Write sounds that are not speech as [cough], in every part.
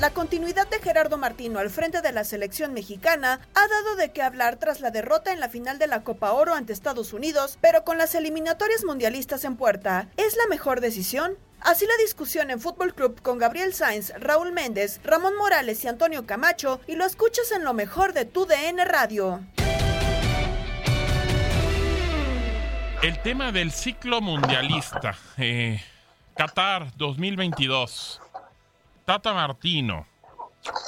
La continuidad de Gerardo Martino al frente de la selección mexicana ha dado de qué hablar tras la derrota en la final de la Copa Oro ante Estados Unidos, pero con las eliminatorias mundialistas en puerta. ¿Es la mejor decisión? Así la discusión en Fútbol Club con Gabriel Sainz, Raúl Méndez, Ramón Morales y Antonio Camacho y lo escuchas en lo mejor de tu DN Radio. El tema del ciclo mundialista. eh, Qatar 2022. Tata Martino.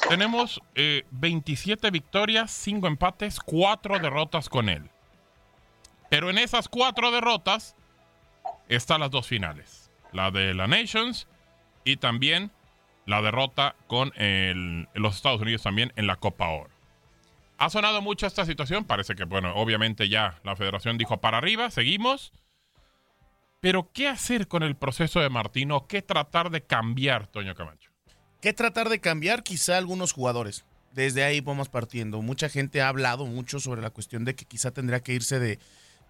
Tenemos eh, 27 victorias, 5 empates, 4 derrotas con él. Pero en esas 4 derrotas están las dos finales. La de la Nations y también la derrota con los Estados Unidos también en la Copa Oro. Ha sonado mucho esta situación. Parece que, bueno, obviamente ya la federación dijo para arriba, seguimos. Pero, ¿qué hacer con el proceso de Martino? ¿Qué tratar de cambiar, Toño Camacho? ¿Qué tratar de cambiar? Quizá algunos jugadores. Desde ahí vamos partiendo. Mucha gente ha hablado mucho sobre la cuestión de que quizá tendría que irse de,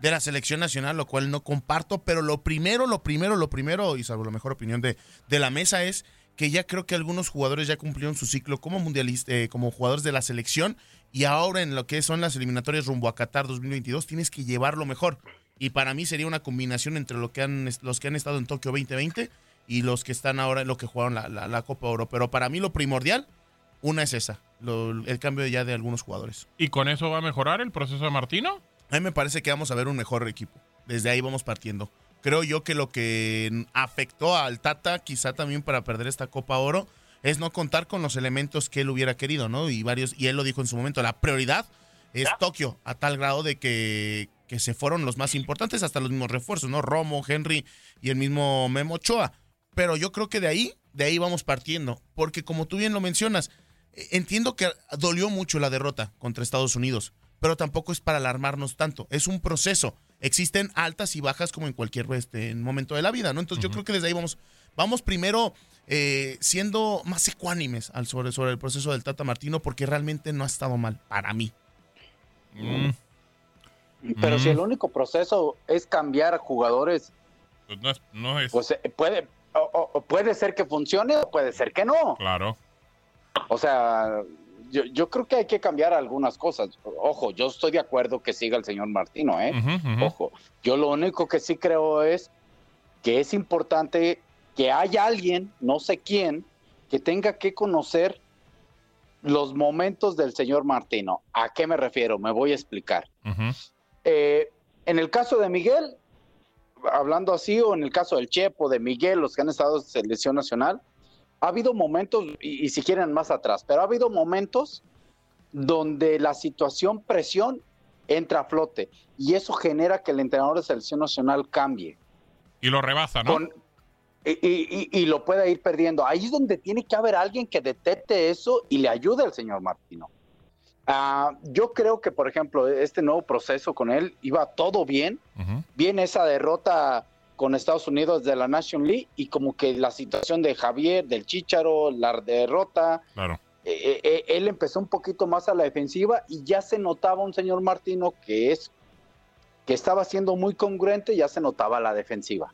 de la selección nacional, lo cual no comparto. Pero lo primero, lo primero, lo primero, y salvo la mejor opinión de, de la mesa, es que ya creo que algunos jugadores ya cumplieron su ciclo como mundialista, eh, como jugadores de la selección, y ahora en lo que son las eliminatorias rumbo a Qatar 2022 tienes que llevarlo mejor. Y para mí sería una combinación entre lo que han, los que han estado en Tokio 2020 y los que están ahora en lo que jugaron la, la- la Copa Oro. Pero para mí lo primordial, una es esa, lo- el cambio ya de algunos jugadores. ¿Y con eso va a mejorar el proceso de Martino? A mí me parece que vamos a ver un mejor equipo. Desde ahí vamos partiendo. Creo yo que lo que afectó al Tata, quizá también para perder esta Copa Oro, es no contar con los elementos que él hubiera querido, ¿no? Y varios, y él lo dijo en su momento, la prioridad es Tokio, a tal grado de que, que se fueron los más importantes, hasta los mismos refuerzos, ¿no? Romo, Henry y el mismo Memo Ochoa. Pero yo creo que de ahí, de ahí vamos partiendo. Porque como tú bien lo mencionas, eh, entiendo que dolió mucho la derrota contra Estados Unidos, pero tampoco es para alarmarnos tanto. Es un proceso. Existen altas y bajas como en cualquier este, momento de la vida, ¿no? Entonces yo creo que desde ahí vamos, vamos primero eh, siendo más ecuánimes al sobre, sobre el proceso del Tata Martino, porque realmente no ha estado mal para mí. Mm, Pero si Mm. el único proceso es cambiar jugadores, pues no es, no es- pues eh, puede, o- o- o puede ser que funcione o puede ser que no. claro. O sea, yo, yo creo que hay que cambiar algunas cosas. Ojo, yo estoy de acuerdo que siga el señor Martino, ¿eh? Ojo, yo lo único que sí creo es que es importante que haya alguien, no sé quién, que tenga que conocer los momentos del señor Martino. ¿A qué me refiero? Me voy a explicar. Eh, en el caso de Miguel, hablando así, o en el caso del Chepo, de Miguel, los que han estado en selección nacional, ha habido momentos, y, y si quieren más atrás, pero ha habido momentos donde la situación presión entra a flote. Y eso genera que el entrenador de selección nacional cambie. Y lo rebasa, ¿no? y, lo pueda ir perdiendo. Ahí es donde tiene que haber alguien que detecte eso y le ayude al señor Martino. Ah, yo creo que, por ejemplo, este nuevo proceso con él iba todo bien. Viene esa derrota con Estados Unidos de la National League y como que la situación de Javier, del Chicharo, la derrota. Claro. Eh, eh, eh, él empezó un poquito más a la defensiva y ya se notaba un señor Martino que es que estaba siendo muy congruente, ya se notaba la defensiva.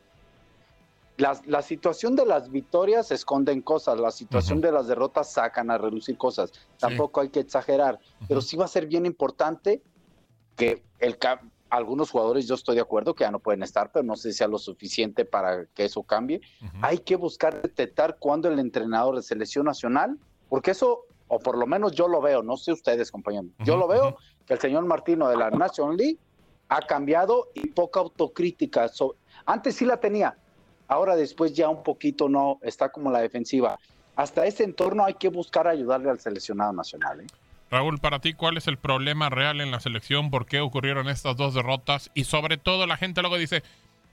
La, situación de las victorias esconden cosas, la situación de las derrotas sacan a reducir cosas. Tampoco hay que exagerar, pero sí va a ser bien importante que el algunos jugadores yo estoy de acuerdo que ya no pueden estar, pero no sé si sea lo suficiente para que eso cambie. Hay que buscar detectar cuándo el entrenador de selección nacional, porque eso, o por lo menos yo lo veo, no sé ustedes, compañeros, yo lo veo que el señor Martino de la National League ha cambiado y poca autocrítica. antes sí la tenía, ahora después ya un poquito no, está como la defensiva. Hasta ese entorno hay que buscar ayudarle al seleccionado nacional. ¿eh? Raúl, para ti, ¿cuál es el problema real en la selección? ¿Por qué ocurrieron estas dos derrotas? Y sobre todo la gente luego dice,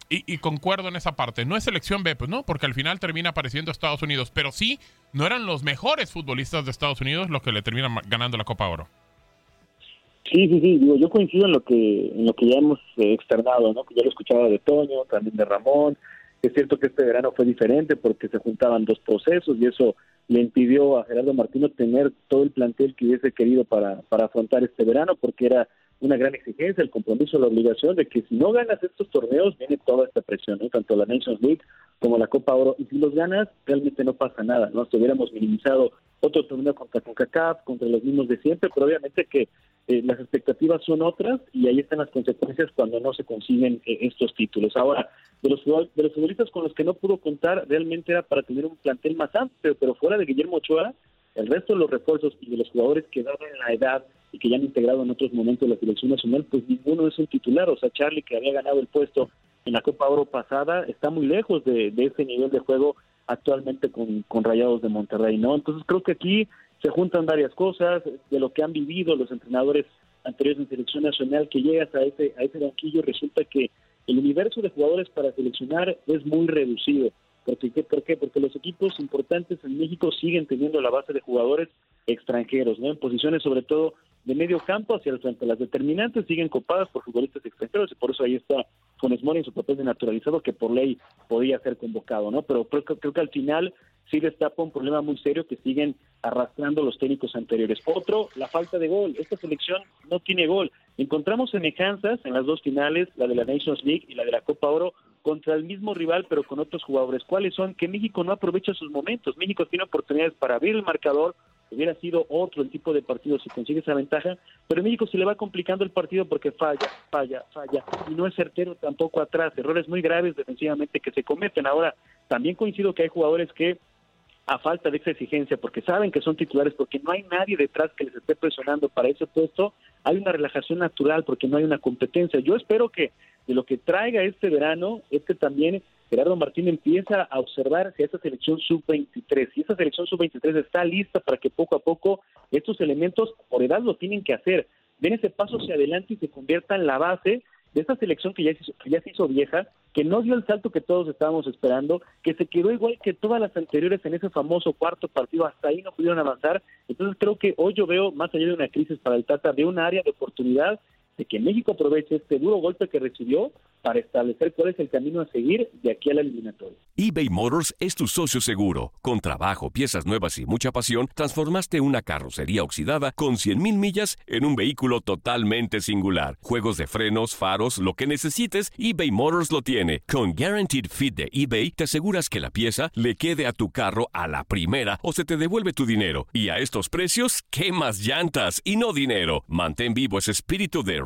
y, concuerdo en esa parte, no es selección B, pues no, porque al final termina apareciendo Estados Unidos, pero sí, no eran los mejores futbolistas de Estados Unidos los que le terminan ganando la Copa Oro. Sí, sí, sí, digo, yo coincido en lo que en lo que ya hemos eh, externado, ¿no? Que ya lo escuchaba de Toño, también de Ramón, es cierto que este verano fue diferente porque se juntaban dos procesos y eso le impidió a Gerardo Martino tener todo el plantel que hubiese querido para, para afrontar este verano porque era una gran exigencia, el compromiso, la obligación de que si no ganas estos torneos viene toda esta presión, tanto la Nations League como la Copa Oro, y si los ganas realmente no pasa nada, ¿no? Si hubiéramos minimizado otro torneo contra CONCACAF, contra los mismos de siempre, pero obviamente que eh, las expectativas son otras y ahí están las consecuencias cuando no se consiguen eh, estos títulos. Ahora, de los, de los futbolistas con los que no pudo contar, realmente era para tener un plantel más amplio, pero fuera de Guillermo Ochoa, el resto de los refuerzos y de los jugadores que daban la edad y que ya han integrado en otros momentos la selección nacional, pues ninguno es un titular. O sea, Charlie, que había ganado el puesto en la Copa Oro pasada, está muy lejos de, ese nivel de juego actualmente con, con Rayados de Monterrey, ¿no? Entonces creo que aquí se juntan varias cosas de lo que han vivido los entrenadores anteriores en selección nacional, que llegas a ese, a ese banquillo, resulta que el universo de jugadores para seleccionar es muy reducido. ¿Por qué? ¿Por qué? Porque los equipos importantes en México siguen teniendo la base de jugadores extranjeros, ¿no? En posiciones sobre todo de medio campo hacia el frente. Las determinantes siguen copadas por futbolistas extranjeros y por eso ahí está Funes Mori en su papel de naturalizado que por ley podía ser convocado, ¿no? Pero creo, creo que al final sí destapa un problema muy serio que siguen arrastrando los técnicos anteriores. Otro, la falta de gol. Esta selección no tiene gol. Encontramos semejanzas en las dos finales, la de la Nations League y la de la Copa Oro, contra el mismo rival pero con otros jugadores. ¿Cuáles son? Que México no aprovecha sus momentos. México tiene oportunidades para abrir el marcador, hubiera sido otro el tipo de partido si consigue esa ventaja, pero México se le va complicando el partido porque falla, falla, falla, y no es certero tampoco atrás, errores muy graves defensivamente que se cometen. Ahora, también coincido que hay jugadores que a falta de esa exigencia, porque saben que son titulares, porque no hay nadie detrás que les esté presionando para ese puesto, hay una relajación natural porque no hay una competencia. Yo espero que de lo que traiga este verano es que también Gerardo Martín empieza a observar si esa selección sub-23, si esa selección sub-23 está lista para que poco a poco estos elementos por edad lo tienen que hacer, den ese paso hacia adelante y se convierta en la base de esta selección que ya, se hizo, que ya se hizo vieja, que no dio el salto que todos estábamos esperando, que se quedó igual que todas las anteriores en ese famoso cuarto partido, hasta ahí no pudieron avanzar. Entonces creo que hoy yo veo, más allá de una crisis para el Tata, de un área de oportunidad de que México aproveche este duro golpe que recibió para establecer cuál es el camino a seguir de aquí a la eliminatoria. eBay Motors es tu socio seguro. Con trabajo, piezas nuevas y mucha pasión, transformaste una carrocería oxidada con 100.000 millas en un vehículo totalmente singular. Juegos de frenos, faros, lo que necesites, eBay Motors lo tiene. Con Guaranteed Fit de eBay, te aseguras que la pieza le quede a tu carro a la primera o se te devuelve tu dinero. Y a estos precios, ¿qué más llantas y no dinero? Mantén vivo ese espíritu de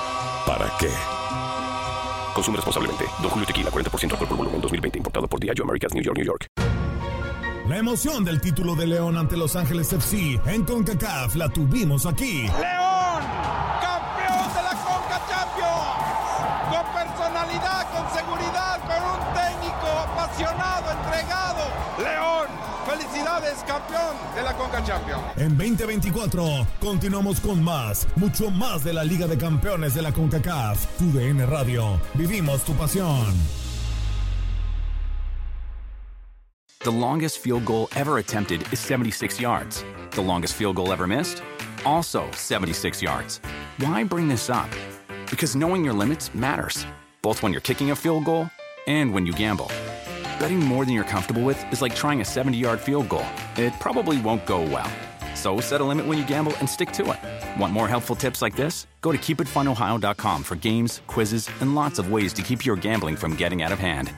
¿para qué? Consume responsablemente. Don Julio Tequila, 40% alcohol por volumen, 2020. Importado por Diageo Americas, New York, New York. La emoción del título de León ante Los Ángeles FC en CONCACAF la tuvimos aquí. ¡León! ¡Campeón de la Conca Champions! Con personalidad, con seguridad, con un técnico apasionado, entregado. ¡León! ¡Felicidades, campeón de la Conca Champions! En 2024 continuamos con más, mucho más de la Liga de Campeones de la CONCACAF. Tu DN Radio. Vivimos tu pasión. The longest field goal ever attempted is 76 yards. The longest field goal ever missed? Also 76 yards. Why bring this up? Because knowing your limits matters, both when you're kicking a field goal and when you gamble. Betting more than you're comfortable with is like trying a 70 yard field goal. It probably won't go well. So set a limit when you gamble and stick to it. Want more helpful tips like this? Go to keepitfunohio.com for games, quizzes, and lots of ways to keep your gambling from getting out of hand.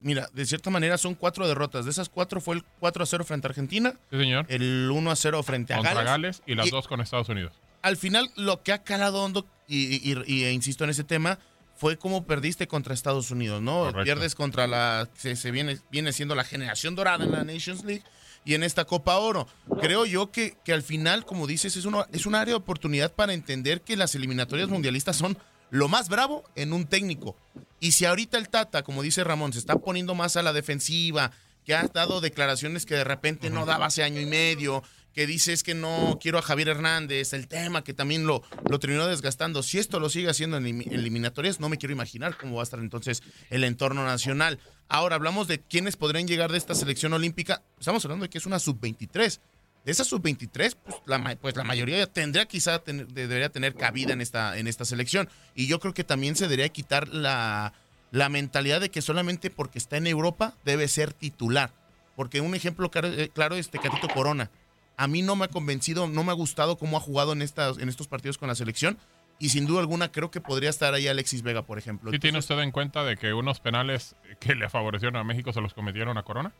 Mira, de cierta manera son cuatro derrotas. De esas cuatro fue el 4 a 0 frente a Argentina. Sí, señor. El 1 a 0 frente a Contra Gales. Gales y las dos con Estados Unidos. Al final, lo que ha calado hondo, y, y- y- e insisto en ese tema, fue cómo perdiste contra Estados Unidos, ¿no? Correcto. Pierdes contra la. Se, se viene, viene siendo la generación dorada en la Nations League y en esta Copa Oro. Creo yo que, que al final, como dices, es, uno, es un área de oportunidad para entender que las eliminatorias mundialistas son lo más bravo en un técnico. Y si ahorita el Tata, como dice Ramón, se está poniendo más a la defensiva, que ha dado declaraciones que de repente no daba hace año y medio, que dice es que no quiero a Javier Hernández, el tema que también lo, lo terminó desgastando. Si esto lo sigue haciendo en elim- eliminatorias, no me quiero imaginar cómo va a estar entonces el entorno nacional. Ahora hablamos de quiénes podrían llegar de esta selección olímpica. Estamos hablando de que es una sub-23. De esa sub-23, pues la, pues la mayoría tendría quizá debería tener cabida en esta, en esta selección. Y yo creo que también se debería quitar la, la mentalidad de que solamente porque está en Europa debe ser titular. Porque un ejemplo claro, eh, claro es Tecatito Corona. A mí no me ha convencido, no me ha gustado cómo ha jugado en, estas, en estos partidos con la selección. Y sin duda alguna creo que podría estar ahí Alexis Vega, por ejemplo. ¿Sí tiene usted en cuenta de que unos penales que le favorecieron a México se los cometieron a Corona?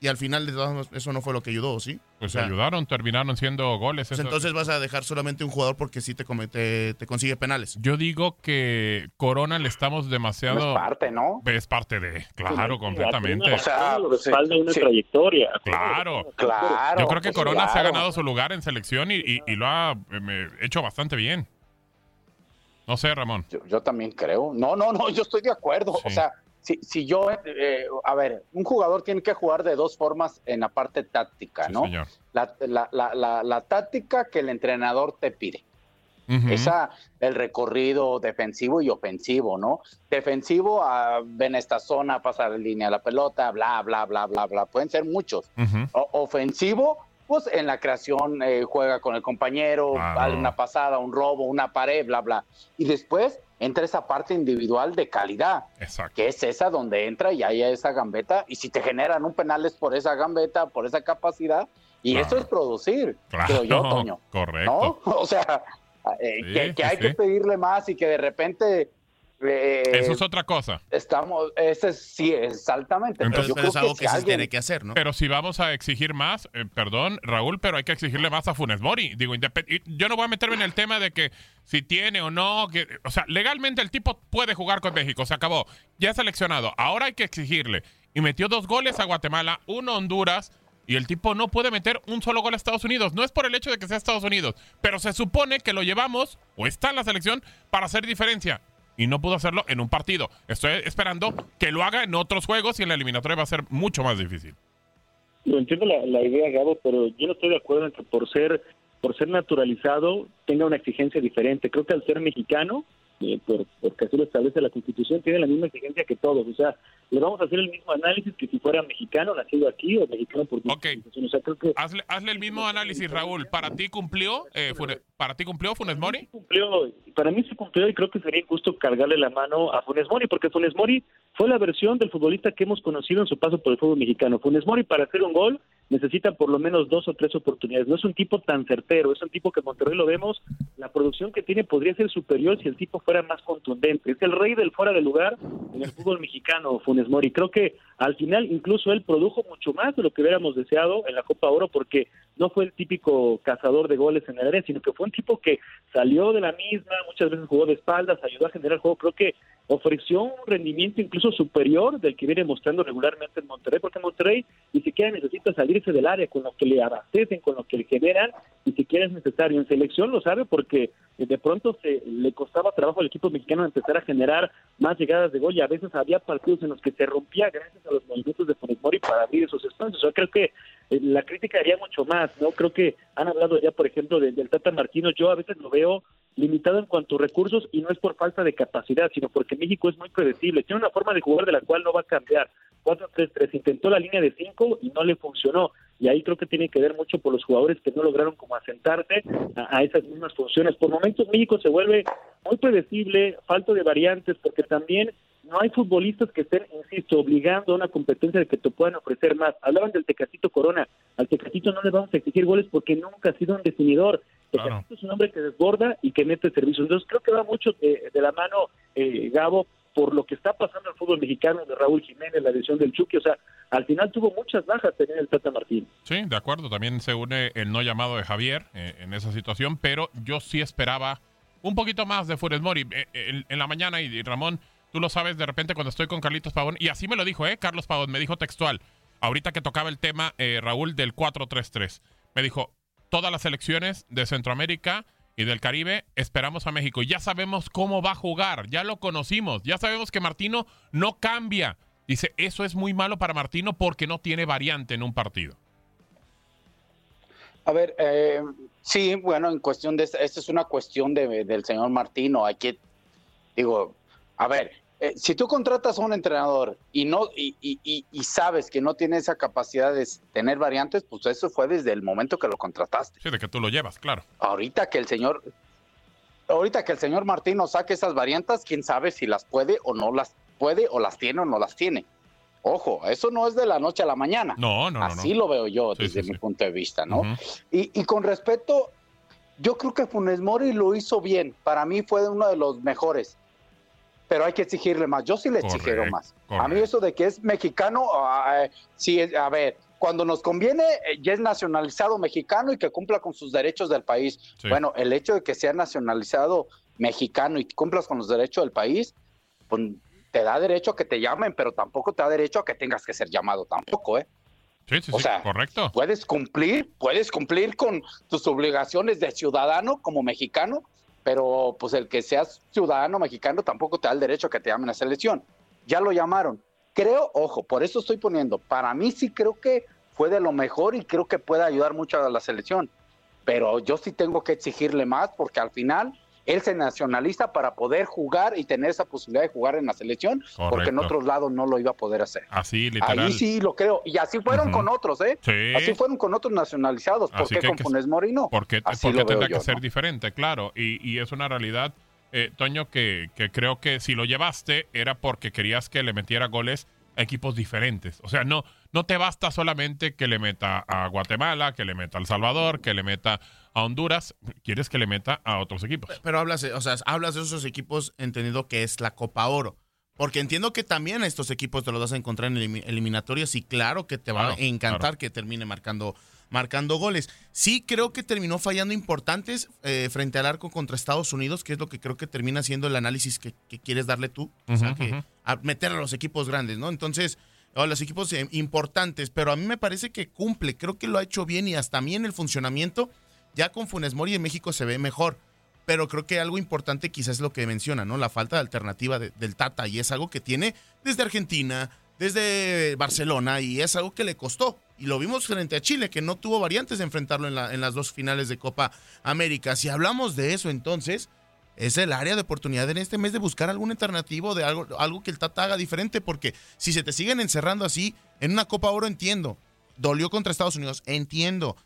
Y al final de todas maneras, eso no fue lo que ayudó, ¿sí? Pues O sea, ayudaron, terminaron siendo goles. pues entonces vas a dejar solamente un jugador porque sí te, comete, te consigue penales. Yo digo que Corona le estamos demasiado... Es parte, ¿no? Es parte de... Claro, completamente. O sea, lo respalda una sí. trayectoria. Claro. Claro. Yo creo que pues Corona se ha ganado su lugar en selección y, y- y lo ha eh, hecho bastante bien. No sé, Ramón. Yo, yo también creo. No, no, no, yo estoy de acuerdo. O sea, si, si yo, eh, a ver, un jugador tiene que jugar de dos formas en la parte táctica, ¿no? señor. La, la- la- la- la táctica que el entrenador te pide. Ujú. Esa, el recorrido defensivo y ofensivo, ¿no? Defensivo, a ven esta zona, pasar en línea la pelota, bla, bla, bla, bla, bla. Pueden ser muchos. O- ofensivo, pues en la creación eh, juega con el compañero, vale una pasada, un robo, una pared, bla, bla. Y después entra esa parte individual de calidad, Exacto. que es esa donde entra y hay esa gambeta. Y si te generan un penal es por esa gambeta, por esa capacidad. Y Claro. eso es producir, Claro, creo yo, Toño. correcto. ¿No? [laughs] O sea, eh, Sí, que, que sí, hay sí. que pedirle más y que de repente... eh, Eso es otra cosa. Estamos, ese sí, exactamente. pero Entonces, yo creo que, si alguien- hacer, ¿no? Pero si vamos a exigir más, eh, perdón, Raúl, pero hay que exigirle más a Funes Mori. Digo, yo no voy a meterme en el tema de que si tiene o no, que, o sea, legalmente el tipo puede jugar con México, se acabó, ya es seleccionado. Ahora hay que exigirle. Y metió dos goles a Guatemala, uno a Honduras, y el tipo no puede meter un solo gol a Estados Unidos. No es por el hecho de que sea Estados Unidos, pero se supone que lo llevamos, o está en la selección, para hacer diferencia. Y no pudo hacerlo en un partido. Estoy esperando que lo haga en otros juegos y en la eliminatoria va a ser mucho más difícil. Lo entiendo la, la idea, Gabo, pero yo no estoy de acuerdo en que por ser por ser naturalizado tenga una exigencia diferente. Creo que al ser mexicano, eh, por, porque así lo establece la Constitución, tiene la misma exigencia que todos. O sea, le vamos a hacer el mismo análisis que si fuera mexicano, nacido aquí, o mexicano por naturalización. O sea, creo que Hazle, hazle el mismo análisis, Raúl. ¿Para ti cumplió, eh, Fune- para ti cumplió Funes Mori? cumplió, para mí se cumplió y creo que sería injusto cargarle la mano a Funes Mori, porque Funes Mori fue la versión del futbolista que hemos conocido en su paso por el fútbol mexicano. Funes Mori para hacer un gol necesita por lo menos dos o tres oportunidades. No es un tipo tan certero, es un tipo que Monterrey lo vemos, la producción que tiene podría ser superior si el tipo fuera más contundente. Es el rey del fuera de lugar en el fútbol mexicano, Funes Mori. Creo que al final incluso él produjo mucho más de lo que hubiéramos deseado en la Copa Oro porque no fue el típico cazador de goles en el área, sino que fue un tipo que salió de la misma, muchas veces jugó de espaldas, ayudó a generar juego. Creo que ofreció un rendimiento incluso superior del que viene mostrando regularmente en Monterrey, porque Monterrey ni siquiera necesita salirse del área con lo que le abastecen, con lo que le generan, ni siquiera es necesario. En selección lo sabe porque eh, de pronto se le costaba trabajo al equipo mexicano empezar a generar más llegadas de gol y a veces había partidos en los que se rompía gracias a los movimientos de Funes Mori para abrir esos espacios. Yo creo que eh, la crítica haría mucho más, ¿no? Creo que han hablado ya, por ejemplo, del Tata Martino. Yo a veces lo veo limitado en cuanto a recursos y no es por falta de capacidad, sino porque México es muy predecible. Tiene una forma de jugar de la cual no va a cambiar. 4-3-3 intentó la línea de 5 y no le funcionó. Y ahí creo que tiene que ver mucho por los jugadores que no lograron como asentarse a, esas mismas funciones. Por momentos México se vuelve muy predecible, falto de variantes, porque también no hay futbolistas que estén, insisto, obligando a una competencia de que te puedan ofrecer más. Hablaban del Tecatito Corona. Al Tecatito no le vamos a exigir goles porque nunca ha sido un definidor. Tecatito es un hombre que desborda y que mete servicio. Entonces creo que va mucho de, de la mano, eh, Gabo, por lo que está pasando en el fútbol mexicano de Raúl Jiménez, la lesión del Chucky. O sea, al final tuvo muchas bajas tener el Tata Martín. Sí, de acuerdo. También se une el no llamado de Javier eh, en esa situación, pero yo sí esperaba un poquito más de Funes Mori. Eh, en, en la mañana, y Ramón Tú lo sabes de repente cuando estoy con Carlitos Pavón, y así me lo dijo, ¿eh? Carlos Pavón, me dijo textual, ahorita que tocaba el tema, eh, Raúl, del 4-3-3. Me dijo, todas las selecciones de Centroamérica y del Caribe esperamos a México. Ya sabemos cómo va a jugar, ya lo conocimos, ya sabemos que Martino no cambia. Dice, eso es muy malo para Martino porque no tiene variante en un partido. A ver, eh, sí, bueno, en cuestión de esta, es una cuestión de, del señor Martino. Hay que, digo, a ver, eh, si tú contratas a un entrenador y no y, y, y, sabes que no tiene esa capacidad de tener variantes, pues eso fue desde el momento que lo contrataste. Sí, de que tú lo llevas, claro. Ahorita que el señor ahorita que el señor Martino saque esas variantes, quién sabe si las puede o no las puede o las tiene o no las tiene. Ojo, eso no es de la noche a la mañana. No, no, Así no, lo veo yo Sí, desde sí, mi sí. punto de vista, ¿no? Y, y con respecto, yo creo que Funes Mori lo hizo bien. Para mí fue uno de los mejores. Pero hay que exigirle más. Yo sí le exigieron Correcto, más. A mí eso de que es mexicano, eh, sí, a ver, cuando nos conviene, eh, ya es nacionalizado mexicano y que cumpla con sus derechos del país. Sí. Bueno, el hecho de que sea nacionalizado mexicano y que cumplas con los derechos del país, pues te da derecho a que te llamen, pero tampoco te da derecho a que tengas que ser llamado tampoco, ¿eh? Sí, sí, O sí, sea, correcto. Puedes cumplir, puedes cumplir con tus obligaciones de ciudadano como mexicano, pero pues el que seas ciudadano mexicano tampoco te da el derecho a que te llamen a selección. Ya lo llamaron. Creo, ojo, por eso estoy poniendo, para mí sí creo que fue de lo mejor y creo que puede ayudar mucho a la selección. Pero yo sí tengo que exigirle más porque al final él se nacionaliza para poder jugar y tener esa posibilidad de jugar en la selección, porque en Correcto. otros lados no lo iba a poder hacer. Así, literal. Ahí sí lo creo. Y así fueron Ujú. con otros, ¿eh? Sí. Así fueron con otros nacionalizados. ¿Por Así qué con que- Funes Mori no? ¿Por qué, Así por qué lo veo tendrá yo, que ser ¿no? diferente? Claro, y, y es una realidad, eh, Toño, que, que creo que si lo llevaste era porque querías que le metiera goles equipos diferentes. O sea, no, no te basta solamente que le meta a Guatemala, que le meta a El Salvador, que le meta a Honduras, quieres que le meta a otros equipos. Pero hablas, o sea, hablas de esos equipos entendiendo que es la Copa Oro. Porque entiendo que también a estos equipos te los vas a encontrar en elimi- eliminatorias y claro que te va Claro, a encantar claro. que termine marcando, marcando goles. Sí creo que terminó fallando importantes eh, frente al arco contra Estados Unidos, que es lo que creo que termina siendo el análisis que, que quieres darle tú. o sea, que a meter a los equipos grandes, ¿no? Entonces, a los equipos eh, importantes, pero a mí me parece que cumple, creo que lo ha hecho bien y hasta a mí en el funcionamiento, ya con Funes Mori en México se ve mejor. Pero creo que algo importante quizás es lo que menciona, ¿no? La falta de alternativa de- del Tata y es algo que tiene desde Argentina, desde Barcelona y es algo que le costó. Y lo vimos frente a Chile, que no tuvo variantes de enfrentarlo en, la- en las dos finales de Copa América. Si hablamos de eso entonces, es el área de oportunidad en este mes de buscar algún alternativo de algo, algo que el Tata haga diferente, porque si se te siguen encerrando así, en una Copa Oro entiendo, dolió contra Estados Unidos, entiendo,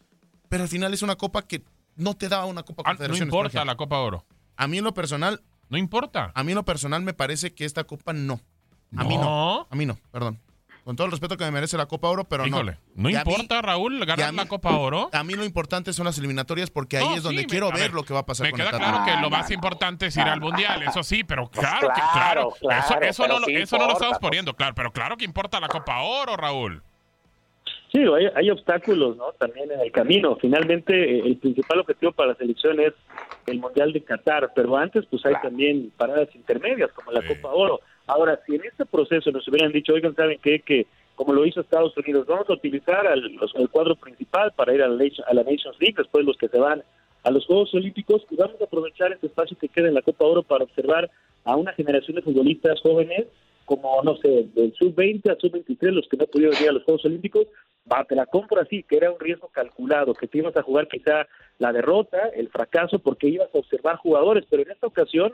pero al final es una copa que no te da una Copa Ah, no Confederaciones. por importa la Copa Oro. A mí en lo personal. No importa. A mí en lo personal me parece que esta copa no. A mí no. A mí no, perdón. Con todo el respeto que me merece la Copa Oro, pero Híjole, no. ¿no Y a mí- importa, Raúl, ganar mí- la Copa Oro? A mí lo importante son las eliminatorias porque ahí No, es donde sí, quiero ver, ver, lo que va a pasar Me con queda el claro que lo más importante es ir al Mundial, eso sí, pero claro, que, claro, claro, claro, eso, eso no, lo- sí eso no lo importa, estamos pues. poniendo, claro, pero claro que importa la Copa Oro, Raúl. Sí, hay, hay obstáculos ¿no? también en el camino. Finalmente, eh, el principal objetivo para la selección es el Mundial de Qatar, pero antes pues hay también paradas intermedias como la Copa Oro. Ahora, si en este proceso nos hubieran dicho, oigan, ¿saben qué? Que como lo hizo Estados Unidos, vamos a utilizar al, el cuadro principal para ir a la, Nations League, después los que se van a los Juegos Olímpicos, y vamos a aprovechar este espacio que queda en la Copa Oro para observar a una generación de futbolistas jóvenes como, no sé, del sub-20 al sub-23, los que no pudieron ir a los Juegos Olímpicos, va, la compro así, que era un riesgo calculado, que te ibas a jugar quizá la derrota, el fracaso, porque ibas a observar jugadores, pero en esta ocasión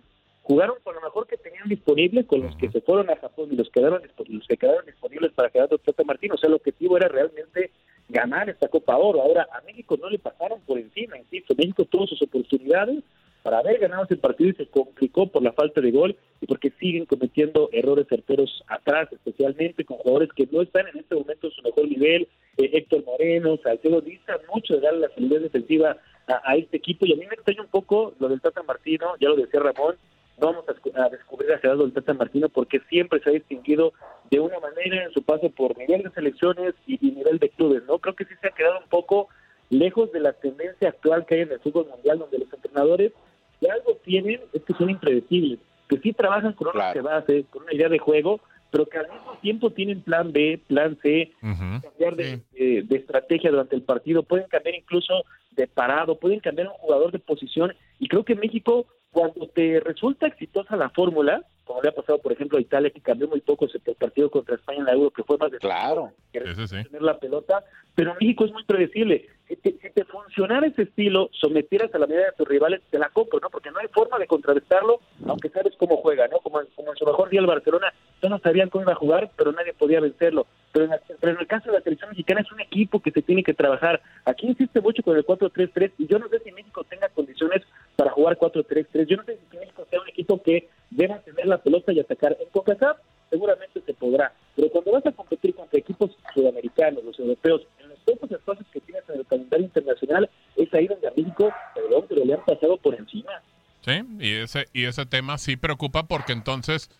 jugaron con lo mejor que tenían disponible, con los que se fueron a Japón y los, quedaron, los que quedaron disponibles para quedar con Tata Martín. O sea, el objetivo era realmente ganar esta Copa Oro. Ahora, a México no le pasaron por encima, insisto. México tuvo sus oportunidades para haber ganado ese partido y se complicó por la falta de gol y porque siguen cometiendo errores certeros atrás, especialmente con jugadores que no están en este momento en su mejor nivel. Eh, Héctor Moreno, Salcedo, dista mucho de darle la solidez defensiva a, a este equipo y a mí me extraña un poco lo del Tata Martino, ya lo decía Ramón, vamos a, escu- a descubrir a Gerardo del Tata Martino porque siempre se ha distinguido de una manera en su paso por nivel de selecciones y, y nivel de clubes, ¿no? Creo que sí se ha quedado un poco lejos de la tendencia actual que hay en el fútbol mundial, donde los entrenadores, si algo tienen, es que son impredecibles, que sí trabajan con una base, con una idea de juego, pero que al mismo tiempo tienen plan B, plan C, cambiar de, de- de estrategia durante el partido, pueden cambiar incluso de parado, pueden cambiar un jugador de posición, y creo que México, cuando te resulta exitosa la fórmula, como le ha pasado, por ejemplo, a Italia, que cambió muy poco ese partido contra España en la Euro, que fue más de claro. que tener la pelota, pero México es muy predecible. Si te, si funcionara ese estilo, sometieras a la medida de tus rivales, te la compro, ¿no? Porque no hay forma de contrarrestarlo, aunque sabes cómo juega, ¿no? Como, en su mejor día el Barcelona, todos sabían cómo iba a jugar, pero nadie podía vencerlo. Pero en, la- pero en el caso de la selección mexicana es un equipo que se tiene que trabajar. Aquí insiste mucho con el 4-3-3 y yo no sé si México tenga condiciones para jugar 4-3-3. Yo no sé si México sea un equipo que deba tener la pelota y atacar. En CONCACAF seguramente se podrá, pero cuando vas a competir contra equipos sudamericanos, los europeos, en los pocos espacios que tienes en el calendario internacional, es ahí donde a México, perdón, pero le han pasado por encima. Sí, y ese, y ese tema sí preocupa porque entonces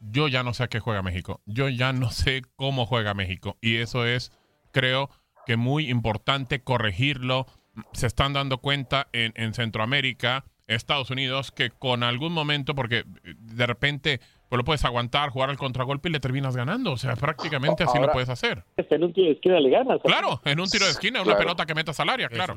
yo ya no sé a qué juega México. Yo ya no [laughs] sé cómo juega México. Y eso es, creo que muy importante corregirlo. Se están dando cuenta en, en Centroamérica, Estados Unidos, que con algún momento, porque de repente pues lo puedes aguantar, jugar al contragolpe y le terminas ganando. O sea, prácticamente así lo puedes hacer. En un tiro de esquina le ganas. Claro, en un tiro de esquina, una Claro. pelota que metas al área, claro.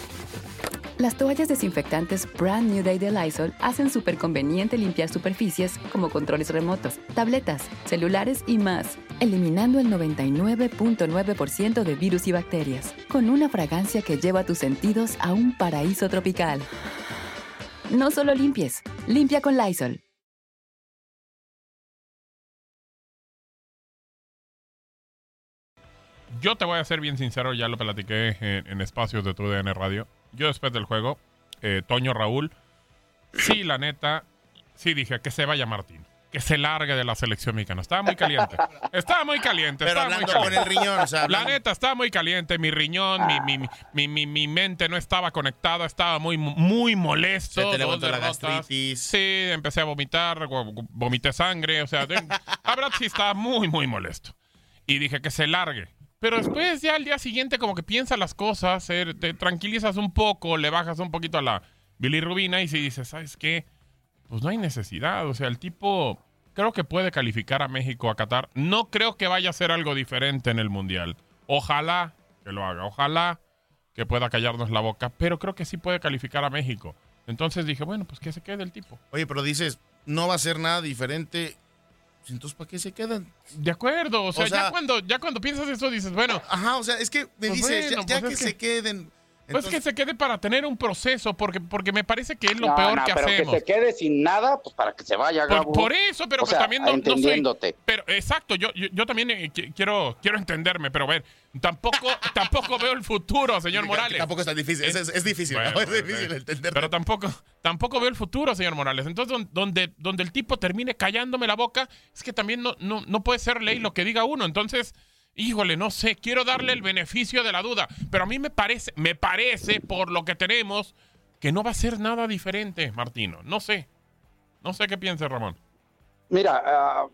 Las toallas desinfectantes Brand New Day de Lysol hacen súper conveniente limpiar superficies como controles remotos, tabletas, celulares y más, eliminando el 99.9% de virus y bacterias, con una fragancia que lleva tus sentidos a un paraíso tropical. No solo limpies, limpia con Lysol. yo te voy a ser bien sincero, ya lo platiqué en, en espacios de tu DN Radio. Yo después del juego, eh, Toño Raúl, sí, la neta, sí dije que se vaya Martín. Que se largue de la selección mexicana. Estaba muy caliente. Estaba muy caliente. Pero estaba muy con el riñón, o sea, La neta, estaba muy caliente. Mi riñón, mi, mi, mi, mi, mi mente no estaba conectada. Estaba muy, muy molesto. Se te levantó la gastritis. Sí, empecé a vomitar, vo- vomité sangre. O sea, la verdad sí estaba muy, muy molesto. Y dije que se largue. Pero después ya al día siguiente como que piensas las cosas, eh, te tranquilizas un poco, le bajas un poquito a la bilirrubina y si dices, ¿sabes qué? Pues no hay necesidad. O sea, el tipo creo que puede calificar a México a Qatar. No creo que vaya a ser algo diferente en el Mundial. Ojalá que lo haga. Ojalá que pueda callarnos la boca. Pero creo que sí puede calificar a México. Entonces dije, bueno, pues que se quede el tipo. Oye, pero dices, no va a ser nada diferente. Entonces, ¿para qué se quedan? De acuerdo, o sea, O sea- ya, cuando, ya cuando piensas eso dices, bueno. Ajá, o sea, es que me Pues dices, bueno, ya, ya pues que, es se queden. Pues que se quede para tener un proceso, porque, porque me parece que es lo No, peor no, que pero hacemos. que se quede sin nada, pues para que se vaya, Por, Gabo. por eso, pero O pues sea, también no, soy- entendiéndote. pero exacto, yo, yo, yo también eh, qui- quiero, quiero entenderme, pero a ver, tampoco, [laughs] tampoco veo el futuro, señor Que Morales. Tampoco es tan difícil. Es, es- es difícil, Bueno, ¿no? Es difícil bueno. entender. Pero tampoco, tampoco veo el futuro, señor Morales. Entonces, don- donde, donde el tipo termine callándome la boca, es que también no, no, no puede ser ley lo que diga uno. Entonces, híjole, no sé, quiero darle el beneficio de la duda. Pero a mí me parece, me parece, por lo que tenemos, que no va a ser nada diferente, Martino. No sé. No sé qué piensa Ramón. Mira, ah,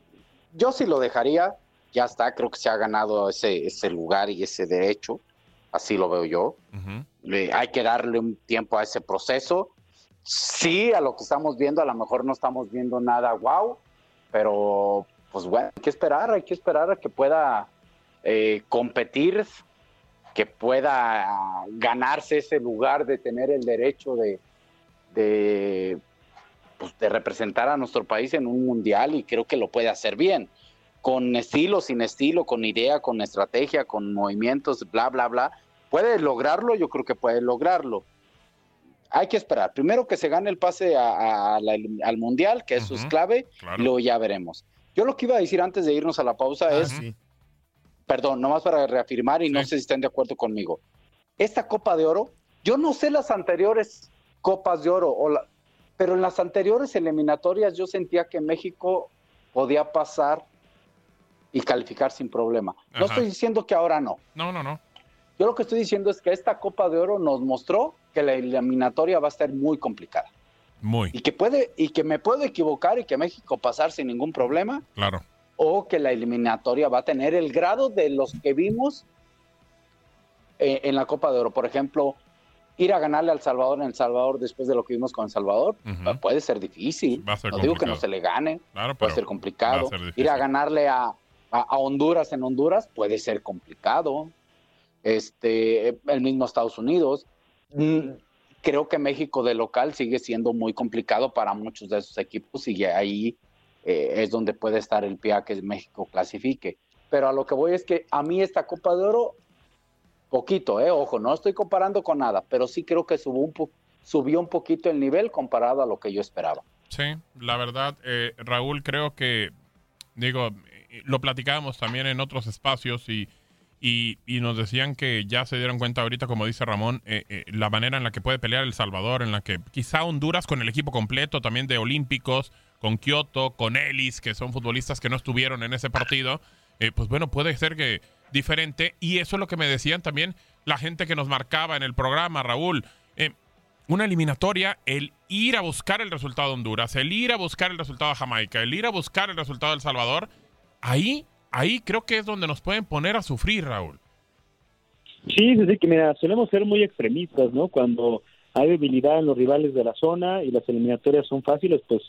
yo sí lo dejaría, ya está, creo que se ha ganado ese, ese lugar y ese derecho, así lo veo yo. Le- hay que darle un tiempo a ese proceso. Sí, a lo que estamos viendo, a lo mejor no estamos viendo nada wow, pero pues bueno, hay que esperar, hay que esperar a que pueda eh, competir, que pueda ah, ganarse ese lugar de tener el derecho de, de, pues, de representar a nuestro país en un mundial y creo que lo puede hacer bien, con estilo, sin estilo, con idea, con estrategia, con movimientos, bla, bla, bla. ¿Puede lograrlo? Yo creo que puede lograrlo. Hay que esperar. Primero que se gane el pase a- a la elim- al mundial, que eso es clave, y luego ya veremos. Yo lo que iba a decir antes de irnos a la pausa es, perdón, nomás para reafirmar y no sé si están de acuerdo conmigo. Esta Copa de Oro, yo no sé las anteriores Copas de Oro, o la- pero en las anteriores eliminatorias yo sentía que México podía pasar y calificar sin problema. No estoy diciendo que ahora no. No, no, no. Yo lo que estoy diciendo es que esta Copa de Oro nos mostró que la eliminatoria va a estar muy complicada Muy, y que puede y que me puedo equivocar y que México pasar sin ningún problema claro. O que la eliminatoria va a tener el grado de los que vimos eh, en la Copa de Oro. Por ejemplo, ir a ganarle al Salvador en El Salvador después de lo que vimos con El Salvador Ujú. puede ser difícil. Va a ser no digo que no se le gane, Claro, puede ser complicado. ser ir a ganarle a, a- a Honduras en Honduras puede ser complicado. Este, el mismo Estados Unidos. Mm, Creo que México de local sigue siendo muy complicado para muchos de esos equipos y ahí eh, es donde puede estar el pie a que México clasifique. Pero a lo que voy es que a mí esta Copa de Oro, poquito, eh, ojo, no estoy comparando con nada, pero sí creo que subió un, po- subió un poquito el nivel comparado a lo que yo esperaba. Sí, la verdad, eh, Raúl, creo que, digo, lo platicábamos también en otros espacios y, y, y nos decían que ya se dieron cuenta ahorita, como dice Ramón, eh, la manera en la que puede pelear El Salvador, en la que quizá Honduras con el equipo completo también de Olímpicos, con Kioto, con Ellis, que son futbolistas que no estuvieron en ese partido, eh, pues bueno, puede ser que diferente. Y eso es lo que me decían también la gente que nos marcaba en el programa, Raúl. Eh, una eliminatoria, el ir a buscar el resultado de Honduras, el ir a buscar el resultado de Jamaica, el ir a buscar el resultado de El Salvador, ahí, ahí creo que es donde nos pueden poner a sufrir, Raúl. Sí, sí, que mira, solemos ser muy extremistas, ¿no? Cuando hay debilidad en los rivales de la zona y las eliminatorias son fáciles, pues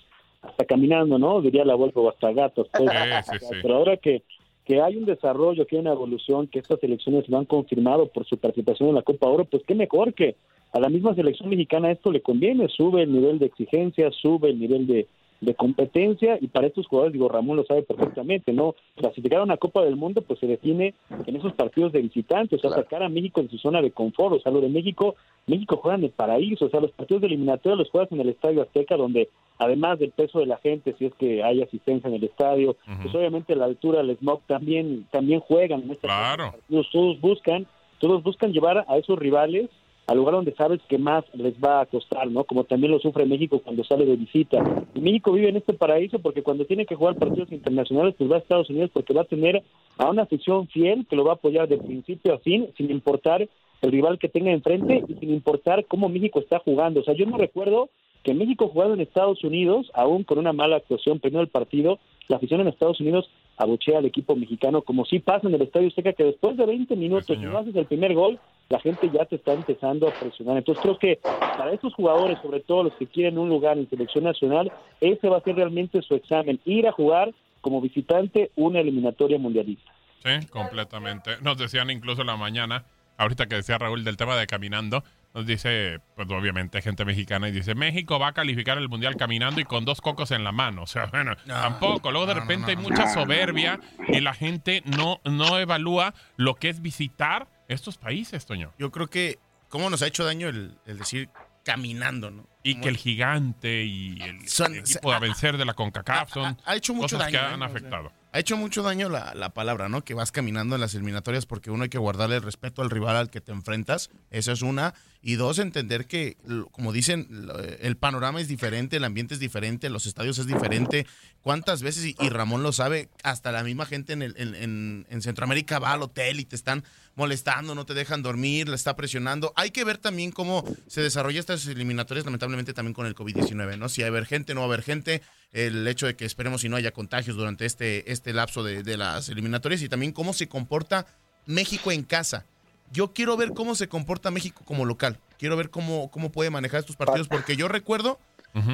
hasta caminando, ¿no? Diría la vuelta o hasta gatos. Pues. Sí, sí, sí. Pero ahora que, que hay un desarrollo, que hay una evolución, que estas elecciones lo han confirmado por su participación en la Copa Oro, pues qué mejor que a la misma selección mexicana esto le conviene, sube el nivel de exigencia, sube el nivel de, de competencia y para estos jugadores, digo, Ramón lo sabe perfectamente, ¿no? Clasificar a una Copa del Mundo pues se define en esos partidos de visitantes, o sea, sacar a México en su zona de confort, o sea, lo de México, México juega en el paraíso, o sea, los partidos de eliminatoria los juegas en el Estadio Azteca, donde además del peso de la gente, si es que hay asistencia en el estadio, pues obviamente la altura, el smog también, también juegan en estos partidos, todos buscan, todos buscan llevar a esos rivales al lugar donde sabes que más les va a costar, ¿no? Como también lo sufre México cuando sale de visita. Y México vive en este paraíso porque cuando tiene que jugar partidos internacionales, pues va a Estados Unidos porque va a tener a una afición fiel que lo va a apoyar de principio a fin, sin importar el rival que tenga enfrente y sin importar cómo México está jugando. O sea, yo no recuerdo que México jugando en Estados Unidos, aún con una mala actuación, primero el partido, la afición en Estados Unidos abuchea al equipo mexicano, como si pasa en el Estadio Seca, que después de 20 minutos, si no haces el primer gol, la gente ya te está empezando a presionar. Entonces creo que para estos jugadores, sobre todo los que quieren un lugar en selección nacional, ese va a ser realmente su examen, ir a jugar como visitante una eliminatoria mundialista. Sí, completamente. Nos decían incluso la mañana, ahorita que decía Raúl del tema de caminando, nos dice, pues obviamente gente mexicana, y dice, México va a calificar el Mundial caminando y con dos cocos en la mano. [laughs] O sea, bueno, tampoco. Luego de repente hay mucha soberbia y la gente no, no evalúa lo que es visitar estos países, Toño. Yo creo que, ¿cómo nos ha hecho daño el, decir caminando, ¿no? Y que el gigante y el, equipo a vencer de la CONCACAF son ha, hecho mucho cosas daño, que han afectado. Ha hecho mucho daño la, la, palabra, ¿no? Que vas caminando en las eliminatorias porque uno hay que guardarle el respeto al rival al que te enfrentas. Esa es una. Y dos, entender que, como dicen, el panorama es diferente, el ambiente es diferente, los estadios es diferente. ¿Cuántas veces, y, Ramón lo sabe, hasta la misma gente en, el, en, en, Centroamérica va al hotel y te están molestando, no te dejan dormir, le está presionando. Hay que ver también cómo se desarrolla estas eliminatorias, lamentablemente también con el COVID-19, ¿no? Si hay haber gente, no va a haber gente, el hecho de que esperemos si no haya contagios durante este, este lapso de, de las eliminatorias y también cómo se comporta México en casa yo quiero ver cómo se comporta México como local. Quiero ver cómo, cómo puede manejar estos partidos, porque yo recuerdo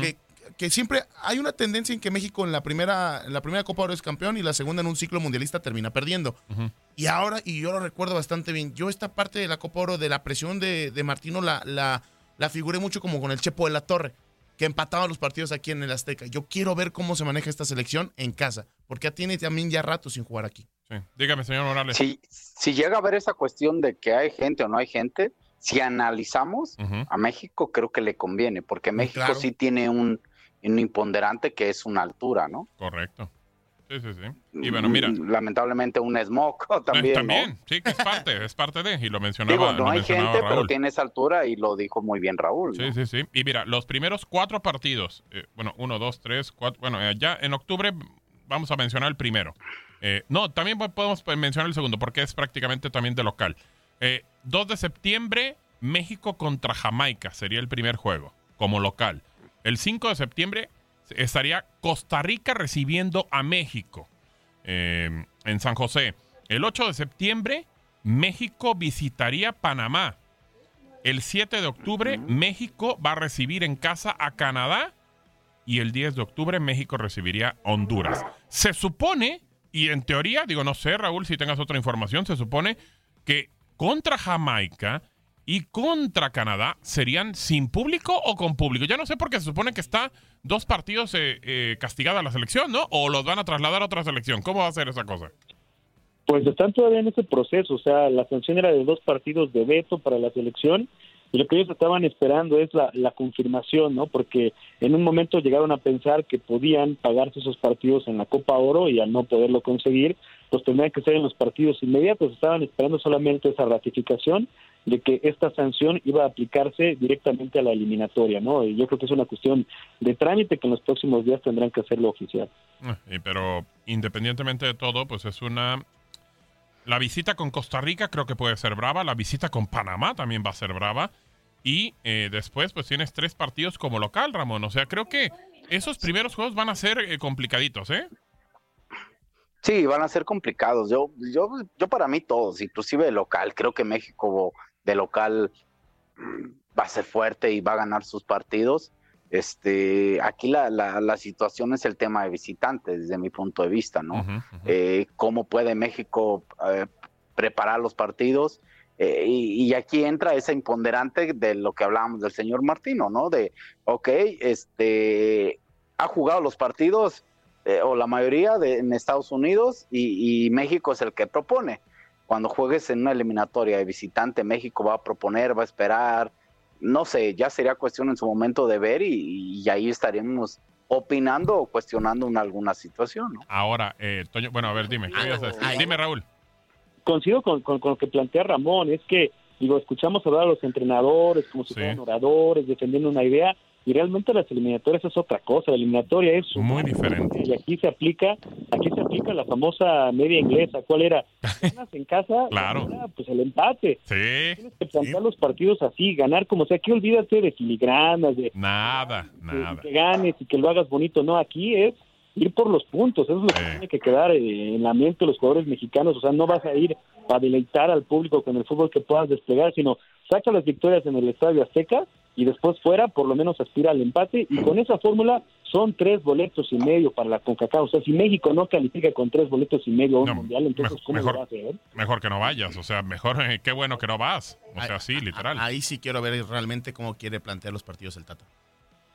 que, que, siempre hay una tendencia en que México en la primera, en la primera Copa Oro es campeón y la segunda en un ciclo mundialista termina perdiendo. Y ahora, y yo lo recuerdo bastante bien, yo esta parte de la Copa Oro, de la presión de, de Martino, la, la, la figuré mucho como con el Chepo de la Torre que empataba los partidos aquí en el Azteca. Yo quiero ver cómo se maneja esta selección en casa, porque ya tiene también ya rato sin jugar aquí. Sí. Dígame, señor Morales. Si, si llega a ver esa cuestión de que hay gente o no hay gente, si analizamos a México, creo que le conviene, porque México sí tiene un, un imponderante que es una altura, ¿no? Correcto. Sí, sí, sí. Y bueno, mira. Mm, lamentablemente un smoke [laughs] también. también, sí, que es parte, es parte de, y lo mencionaba. Digo, no hay gente, pero tiene esa altura y lo dijo muy bien Raúl. Sí, sí, sí. Y mira, los primeros cuatro partidos, eh, bueno, uno, dos, tres, cuatro, bueno, eh, ya en octubre vamos a mencionar el primero. Eh, no, también podemos mencionar el segundo, porque es prácticamente también de local. 2 de septiembre, México contra Jamaica sería el primer juego, como local. El 5 de septiembre, estaría Costa Rica recibiendo a México eh, en San José. El 8 de septiembre, México visitaría Panamá. El 7 de octubre, México va a recibir en casa a Canadá. Y el 10 de octubre, México recibiría Honduras. Se supone, y en teoría, digo, no sé, Raúl, si tengas otra información, se supone que contra Jamaica y contra Canadá serían sin público o con público. Ya no sé por qué se supone que está dos partidos eh, eh, castigada la selección, ¿no? O los van a trasladar a otra selección. ¿Cómo va a ser esa cosa? Pues están todavía en ese proceso. O sea, la sanción era de dos partidos de veto para la selección y lo que ellos estaban esperando es la, la confirmación, ¿no? Porque en un momento llegaron a pensar que podían pagarse esos partidos en la Copa Oro y al no poderlo conseguir, pues tendrían que ser en los partidos inmediatos. Estaban esperando solamente esa ratificación de que esta sanción iba a aplicarse directamente a la eliminatoria, ¿no? Y yo creo que es una cuestión de trámite que en los próximos días tendrán que hacerlo oficial. Ah, pero independientemente de todo, pues es una... La visita con Costa Rica creo que puede ser brava, la visita con Panamá también va a ser brava y eh, después pues tienes tres partidos como local, Ramón. O sea, creo que esos primeros juegos van a ser eh, complicaditos, ¿eh? Sí, van a ser complicados. Yo, yo, yo para mí todos, inclusive local. Creo que México de local mm, va a ser fuerte y va a ganar sus partidos. Este, aquí la, la, situación es el tema de visitantes, desde mi punto de vista, ¿no? Eh, ¿Cómo puede México eh, preparar los partidos? Eh, y, y, aquí entra esa imponderante de lo que hablábamos del señor Martino, ¿no? De, ok, este, ha jugado los partidos, eh, o la mayoría de, en Estados Unidos, y, y México es el que propone. Cuando juegues en una eliminatoria de visitante, México va a proponer, va a esperar, no sé, ya sería cuestión en su momento de ver y, y ahí estaríamos opinando o cuestionando en alguna situación. ¿no? Ahora, eh, Toño, bueno, a ver, dime. ¿qué ibas a decir? Dime, Raúl. coincido con, con- con lo que plantea Ramón, es que, digo, escuchamos hablar a los entrenadores como si Sí. fueran oradores, defendiendo una idea, y realmente las eliminatorias es otra cosa, la eliminatoria es muy diferente. Y aquí se aplica, aquí se aplica la famosa media inglesa, ¿cuál era? [laughs] Ganas en casa, Claro. gana, pues el empate. Sí. Tienes que plantear los partidos así, ganar como sea, aquí olvídate de filigranas, de Nada, nada. que ganes y que lo hagas bonito. No, aquí es ir por los puntos. Eso es lo que tiene que quedar eh, en la mente de los jugadores mexicanos. O sea, no vas a ir a deleitar al público con el fútbol que puedas desplegar, sino saca las victorias en el Estadio Azteca y después fuera por lo menos aspira al empate. Y con esa fórmula son tres boletos y medio para la CONCACAF. O sea, si México no califica con tres boletos y medio a un mundial, entonces ¿cómo mejor. lo va a hacer? Mejor que no vayas, o sea, mejor, eh, qué bueno que no vas. O sea, sí, literal. Ahí sí quiero ver realmente cómo quiere plantear los partidos el Tata.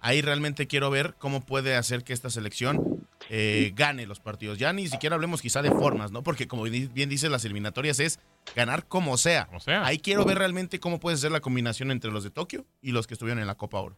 Ahí realmente quiero ver cómo puede hacer que esta selección eh, gane los partidos. Ya ni siquiera hablemos quizá de formas, ¿no? Porque como bien dice, las eliminatorias es ganar como sea. Ahí quiero ver realmente cómo puede ser la combinación entre los de Tokio y los que estuvieron en la Copa Oro.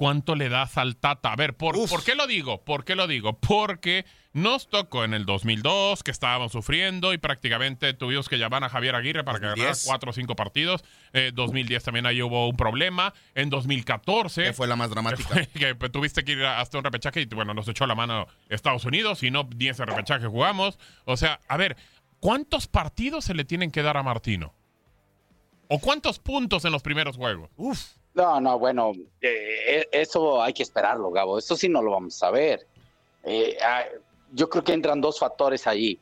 ¿Cuánto le das al Tata? A ver, ¿por, ¿por qué lo digo? ¿Por qué lo digo? Porque nos tocó en el 2002, que estábamos sufriendo y prácticamente tuvimos que llamar a Javier Aguirre para que ganara 2010. cuatro o cinco partidos. Eh, 2010 también ahí hubo un problema. En 2014... Que fue la más dramática. Que, [laughs] fue- que, pues, tuviste que ir hasta un repechaje y bueno, nos echó la mano Estados Unidos y no 10 repechaje jugamos. O sea, a ver, ¿cuántos partidos se le tienen que dar a Martino? ¿O cuántos puntos en los primeros juegos? Uf. No, no, bueno, eh, eso hay que esperarlo, Gabo. Eso sí no lo vamos a ver. Eh, ah, yo creo que entran dos factores allí.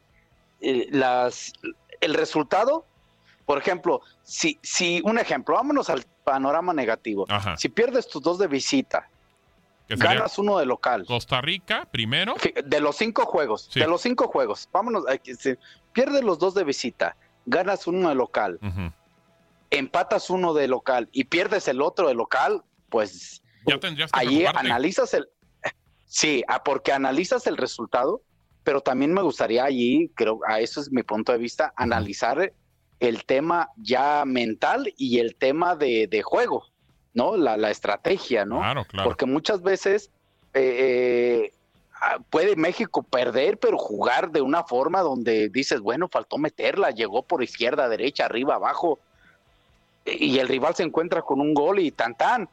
Eh, las, el resultado, por ejemplo, si, si un ejemplo, vámonos al panorama negativo. Si pierdes tus dos de visita, ganas uno de local. Costa Rica primero. De los cinco juegos, Sí. de los cinco juegos, vámonos, si pierdes los dos de visita, ganas uno de local, empatas uno de local y pierdes el otro de local, pues Ya tendrías que allí preocuparte. analizas el sí ah, porque analizas el resultado pero también me gustaría allí creo a eso es mi punto de vista analizar el tema ya mental y el tema de, de juego no la, la estrategia no Claro, claro. porque muchas veces eh, ah, puede México perder pero jugar de una forma donde dices bueno faltó meterla llegó por izquierda derecha arriba abajo y el rival se encuentra con un gol y tan tan.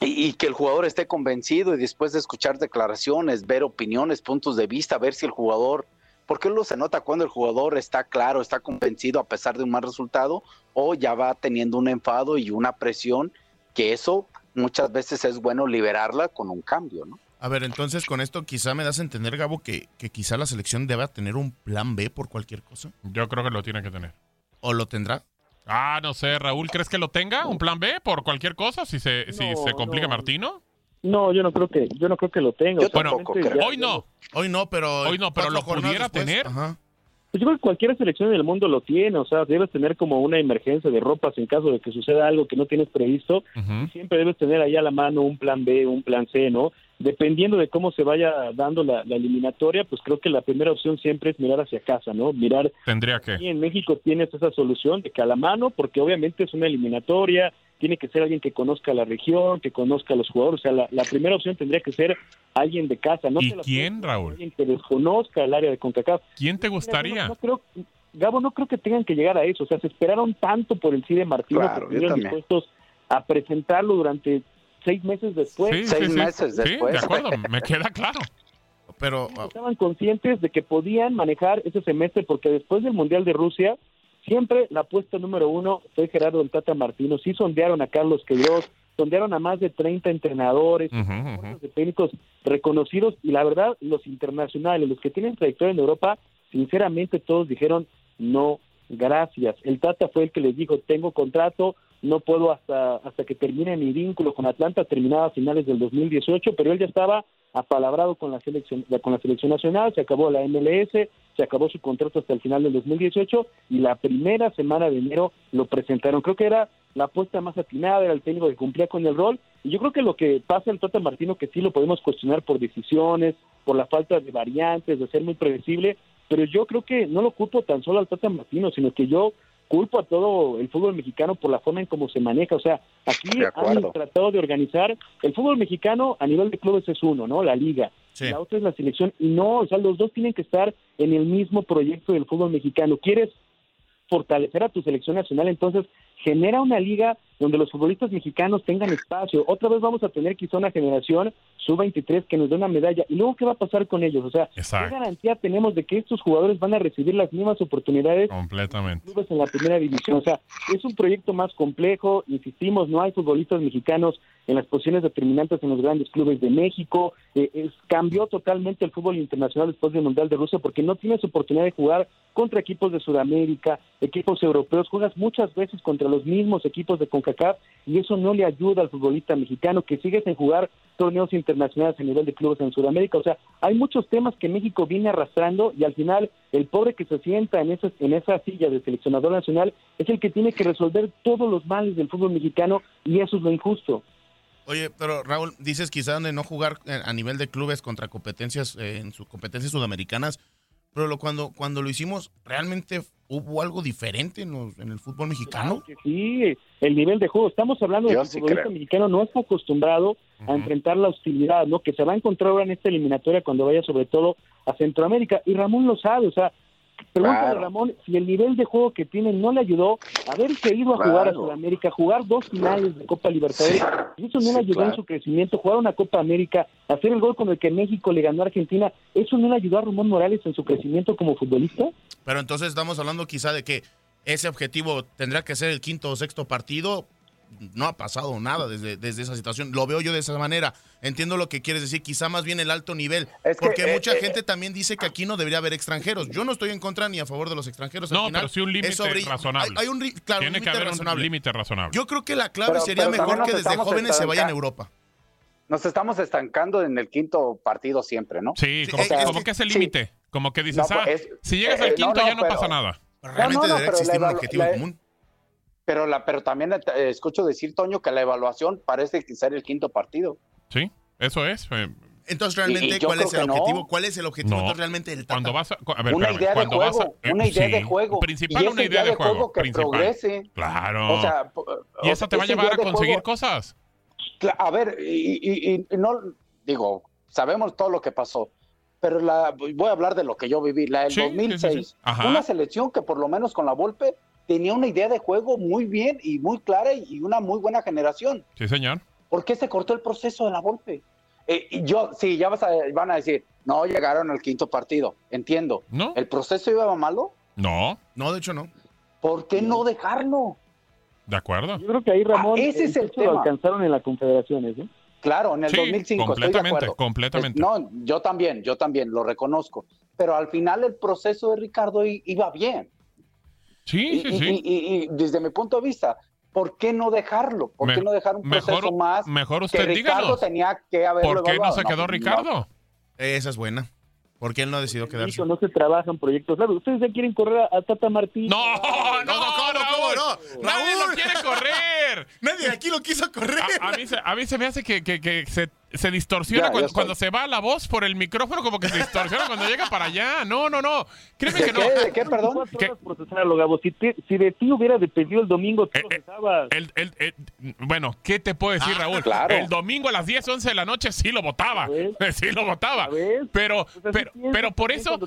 Y, y que el jugador esté convencido y después de escuchar declaraciones, ver opiniones, puntos de vista, ver si el jugador, porque luego se nota cuando el jugador está claro, está convencido a pesar de un mal resultado o ya va teniendo un enfado y una presión, que eso muchas veces es bueno liberarla con un cambio, ¿no? A ver, entonces con esto quizá me das a entender, Gabo, que, que quizá la selección deba tener un plan B por cualquier cosa. Yo creo que lo tiene que tener. ¿O lo tendrá? Ah, no sé, Raúl, ¿crees que lo tenga? ¿Un plan B por cualquier cosa? Si se, si No, se complica no. Martino. No, yo no creo que, yo no creo que lo tenga. Bueno, hoy no. Hoy no, pero. Hoy no, pero lo pudiera después, tener. Ajá. Pues yo creo que cualquier selección del mundo lo tiene, o sea, debes tener como una emergencia de ropas en caso de que suceda algo que no tienes previsto. Siempre debes tener ahí a la mano un plan B, un plan C, ¿no? Dependiendo de cómo se vaya dando la, la eliminatoria, pues creo que la primera opción siempre es mirar hacia casa, ¿no? Mirar Tendría que. y en México tienes esa solución de que a la mano, porque obviamente es una eliminatoria, tiene que ser alguien que conozca la región, que conozca a los jugadores. O sea, la, la primera opción tendría que ser alguien de casa. No ¿Y la quién, puedes- Raúl? Alguien que desconozca el área de CONCACAF. ¿Quién te gustaría? No, no creo, Gabo, no creo que tengan que llegar a eso. O sea, se esperaron tanto por el CIDE Martino Claro, que estuvieron dispuestos a presentarlo durante seis meses después. Sí, sí, sí. Sí, de acuerdo, me queda claro. Pero estaban conscientes de que podían manejar ese semestre porque después del Mundial de Rusia siempre la apuesta número uno fue Gerardo del Tata Martino. Sí sondearon a Carlos Queiroz, sondearon a más de 30 entrenadores, de técnicos reconocidos y la verdad los internacionales, los que tienen trayectoria en Europa, sinceramente todos dijeron no, gracias. El Tata fue el que les dijo tengo contrato, no puedo hasta hasta que termine mi vínculo con Atlanta, terminaba a finales del 2018, pero él ya estaba apalabrado con la selección con la selección nacional, se acabó la MLS, se acabó su contrato hasta el final del 2018 y la primera semana de enero lo presentaron. Creo que era la apuesta más atinada, era el técnico que cumplía con el rol y yo creo que lo que pasa el Tata Martino que sí lo podemos cuestionar por decisiones, por la falta de variantes, de ser muy predecible, pero yo creo que no lo culpo tan solo al Tata Martino, sino que yo culpo a todo el fútbol mexicano por la forma en cómo se maneja. O sea, aquí han tratado de organizar el fútbol mexicano a nivel de clubes es uno, ¿no? La liga. La otra es la selección. Y no, o sea, los dos tienen que estar en el mismo proyecto del fútbol mexicano. ¿Quieres fortalecer a tu selección nacional? Entonces, genera una liga donde los futbolistas mexicanos tengan espacio. Otra vez vamos a tener quizá una generación sub-23 que nos dé una medalla. ¿Y luego qué va a pasar con ellos? O sea, Exacto. ¿qué garantía tenemos de que estos jugadores van a recibir las mismas oportunidades Completamente. clubes en la primera división. O sea, es un proyecto más complejo, insistimos, no hay futbolistas mexicanos en las posiciones determinantes en los grandes clubes de México. Eh, es- cambió totalmente el fútbol internacional después del Mundial de Rusia porque no tienes oportunidad de jugar contra equipos de Sudamérica, equipos europeos, juegas muchas veces contra los mismos equipos de CONCACAF y eso no le ayuda al futbolista mexicano que sigue sin jugar torneos internacionales a nivel de clubes en Sudamérica. O sea, hay muchos temas que México viene arrastrando y al final el pobre que se sienta en esa, en esa silla de seleccionador nacional es el que tiene que resolver todos los males del fútbol mexicano y eso es lo injusto. Oye, pero Raúl, dices quizá de no jugar eh, a nivel de clubes contra competencias, eh, en sus competencias sudamericanas, pero lo, cuando, cuando lo hicimos, ¿realmente hubo algo diferente en, los- en el fútbol mexicano? que sí, el nivel de juego. Estamos hablando de Yo que el futbolista creo. mexicano no está acostumbrado a enfrentar la hostilidad, ¿no? Que se va a encontrar ahora en esta eliminatoria cuando vaya sobre todo a Centroamérica. Y Ramón lo sabe, o sea, pregúntale Claro. a Ramón si el nivel de juego que tiene no le ayudó a haberse ido a jugar a. Sudamérica, jugar dos finales de Copa Libertadores. Y eso no Sí, le ayudó en su crecimiento, jugar una Copa América, hacer el gol con el que México le ganó a Argentina. ¿Eso no le ayudó a Ramón Morales en su crecimiento como futbolista? Pero entonces estamos hablando quizá de que ese objetivo tendrá que ser el quinto o sexto partido. No ha pasado nada desde, desde esa situación. Lo veo yo de esa manera. Entiendo lo que quieres decir. Quizá más bien el alto nivel. Es que, porque eh, mucha eh, gente también dice que aquí no debería haber extranjeros. Yo no estoy en contra ni a favor de los extranjeros. Al No, final, pero sí un límite sobre- razonable. Hay, hay un, claro, Tiene un que límite haber razonable. un límite razonable. Yo creo que la clave Pero- sería pero mejor que desde jóvenes se vayan a Europa. Nos estamos estancando en el quinto partido siempre, ¿no? Sí, como, O sea, como que es el sí. límite. Como que dices, No, ah, pues, es- si llegas eh, al quinto no, ya no pero- pasa nada. Realmente no, no, debería existir la un objetivo la- común. Pero, la, pero también eh, escucho decir, Toño, que la evaluación parece ser el quinto partido. Sí, eso es. eh, Entonces, Y- y realmente, ¿cuál es el objetivo? ¿Cuál es el objetivo entonces, realmente del Tata? Cuando vas a, a ver, una espérame, idea de cuando juego, vas a- eh, una idea sí, de juego. Principal, y una idea de juego. que principal. progrese. Claro. O sea, y eso te va a llevar a conseguir juego- cosas. A ver, y, y- y- y no, digo, sabemos todo lo que pasó, pero la, voy a hablar de lo que yo viví. La del Sí, sí, sí, sí. 2006, Ajá. una selección que por lo menos con la Volpe tenía una idea de juego muy bien y muy clara y una muy buena generación. Sí, señor. ¿Por qué se cortó el proceso de la Volpe? Eh, y yo, sí, ya vas a- van a decir, no llegaron al quinto partido, entiendo. ¿No? ¿El proceso iba malo? No, No, de hecho no. ¿Por qué no dejarlo? de acuerdo. Yo creo que ahí Ramón Ah, ese es el techo lo tema. alcanzaron en las confederaciones, ¿eh? Claro, en el Sí, 2005 estoy de completamente, completamente. No, yo también, yo también lo reconozco. Pero al final el proceso de Ricardo iba bien. Sí, y, sí, y- sí. y- y- y desde mi punto de vista, ¿por qué no dejarlo? ¿Por Me- qué no dejar un mejor- proceso más? mejor que usted Ricardo díganos. tenía que haberlo ¿Por qué no se quedó Ricardo? Esa es buena. ¿Por qué él no decidió quedarse? No se trabajan proyectos largos. Ustedes ya quieren correr a, a Tata Martín. No, no, no, ¿cómo no? Nadie lo quiere correr. [laughs] Nadie aquí lo quiso correr. A, a mí, se, a mí se me hace que, que- que se, se distorsiona Ya, cuando, se va la voz por el micrófono, como que se distorsiona cuando llega para allá. No, no, no. Créeme que no. perdón? procesarlo, Gabo. Si, te- si de ti hubiera dependido el domingo, tú lo pensabas. El, el- el- bueno, ¿qué te puedo decir, Ah, Raúl? claro. El domingo a las 10, 11 de la noche sí lo votaba. [laughs] Sí lo votaba. Pero, pero, pero por eso.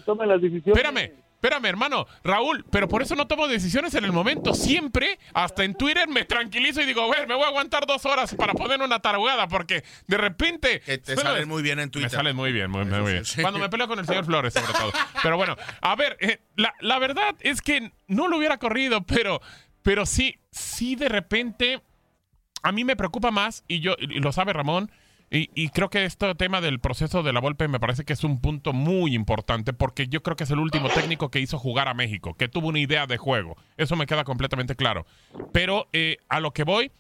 Espérame, espérame, hermano. Raúl, pero por eso no tomo decisiones en el momento. Siempre, hasta en Twitter, me tranquilizo y digo, a ver, me voy a aguantar dos horas para poner una tarugada, porque de repente. Que te salen muy bien en Twitter. Me salen muy bien, muy, muy bien. sí. Cuando me peleo con el señor Flores, sobre todo. Pero bueno, a ver, eh, la, la verdad es que no lo hubiera corrido, pero, pero sí, sí de repente a mí me preocupa más, y yo y lo sabe Ramón, y, y creo que este tema del proceso de la Volpe me parece que es un punto muy importante, porque yo creo que es el último técnico que hizo jugar a México, que tuvo una idea de juego. Eso me queda completamente claro. Pero eh, a lo que voy,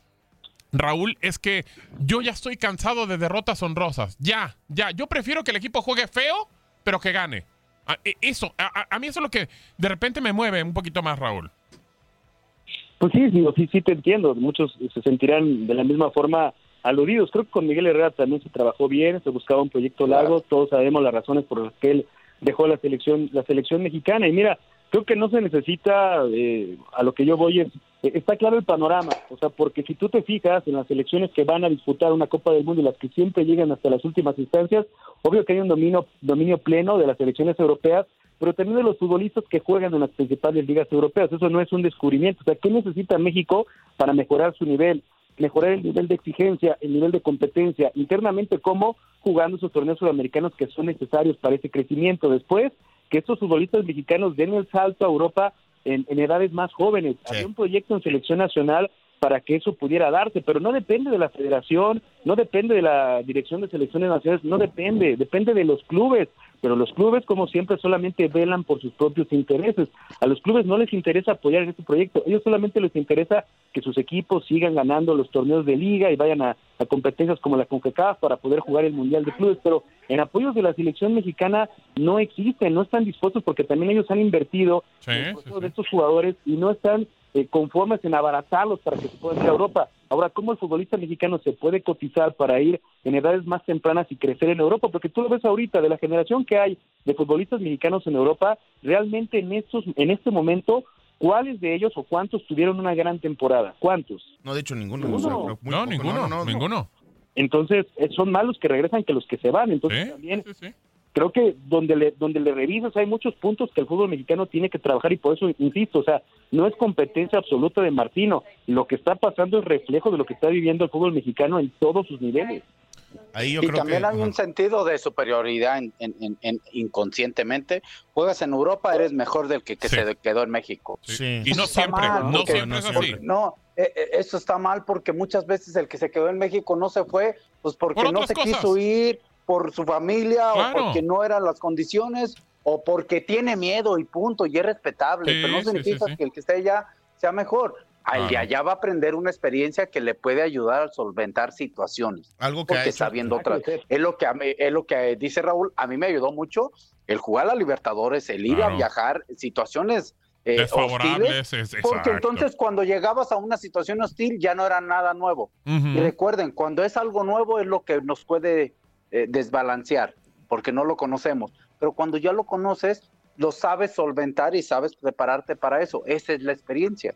Raúl, es que yo ya estoy cansado de derrotas honrosas. Ya, ya. Yo prefiero que el equipo juegue feo, pero que gane. A- e- Eso, a, a- a mí eso es lo que de repente me mueve un poquito más, Raúl. Pues sí, digo, sí, sí te entiendo. Muchos se sentirán de la misma forma aludidos. Creo que con Miguel Herrera también se trabajó bien, se buscaba un proyecto largo. Todos sabemos las razones por las que él dejó la selección, la selección mexicana. Y mira, creo que no se necesita, eh, a lo que yo voy es, eh, está claro el panorama. O sea, porque si tú te fijas en las selecciones que van a disputar una Copa del Mundo y las que siempre llegan hasta las últimas instancias, obvio que hay un dominio, dominio pleno de las selecciones europeas, pero también de los futbolistas que juegan en las principales ligas europeas. Eso no es un descubrimiento. O sea, ¿qué necesita México para mejorar su nivel? Mejorar el nivel de exigencia, el nivel de competencia, internamente como jugando esos torneos sudamericanos que son necesarios para ese crecimiento. Después, que estos futbolistas mexicanos den el salto a Europa en, en edades más jóvenes. Había un proyecto en selección nacional para que eso pudiera darse, pero no depende de la federación, no depende de la dirección de selecciones nacionales, no depende, depende de los clubes, pero los clubes como siempre solamente velan por sus propios intereses. A los clubes no les interesa apoyar en este proyecto, ellos solamente les interesa que sus equipos sigan ganando los torneos de liga y vayan a, a competencias como la CONCACAF para poder jugar el Mundial de Clubes, pero en apoyos de la selección mexicana no existen, no están dispuestos porque también ellos han invertido Sí, en proceso de estos jugadores y no están eh, conformes en abaratarlos para que se puedan ir a Europa. Ahora, ¿cómo el futbolista mexicano se puede cotizar para ir en edades más tempranas y crecer en Europa? Porque tú lo ves ahorita, de la generación que hay de futbolistas mexicanos en Europa, realmente en estos, en este momento, ¿cuáles de ellos o cuántos tuvieron una gran temporada? ¿Cuántos? No, de hecho, ninguno. Ninguno. o sea, muy No, poco. ninguno, ninguno. Entonces, eh, son más los que regresan que los que se van. Entonces, también creo que donde le, donde le revisas hay muchos puntos que el fútbol mexicano tiene que trabajar y por eso insisto, o sea, no es competencia absoluta de Martino. Lo que está pasando es reflejo de lo que está viviendo el fútbol mexicano en todos sus niveles. Ahí yo y creo también que. hay un sentido de superioridad en, en- en- en- inconscientemente. Juegas en Europa, eres mejor del que, que se quedó en México. Sí. Y no siempre, mal, no porque- siempre es así. porque- No, eh, eh, eso está mal porque muchas veces el que se quedó en México no se fue, pues porque Por no se cosas. quiso ir, por su familia Claro. o porque no eran las condiciones o porque tiene miedo y punto, y es respetable, Sí, pero no significa sí, sí. que el que esté allá sea mejor. Al de Claro. allá va a aprender una experiencia que le puede ayudar a solventar situaciones. Algo que ha porque hecho- sabiendo otras. Es lo que a mí- es lo que dice Raúl, a mí me ayudó mucho el jugar a la Libertadores, el ir Claro. a viajar, situaciones eh, Desfavorables, hostiles, es- porque entonces cuando llegabas a una situación hostil ya no era nada nuevo. Ujú. Y recuerden, cuando es algo nuevo es lo que nos puede eh, desbalancear, porque no lo conocemos. Pero cuando ya lo conoces, lo sabes solventar y sabes prepararte para eso. Esa es la experiencia.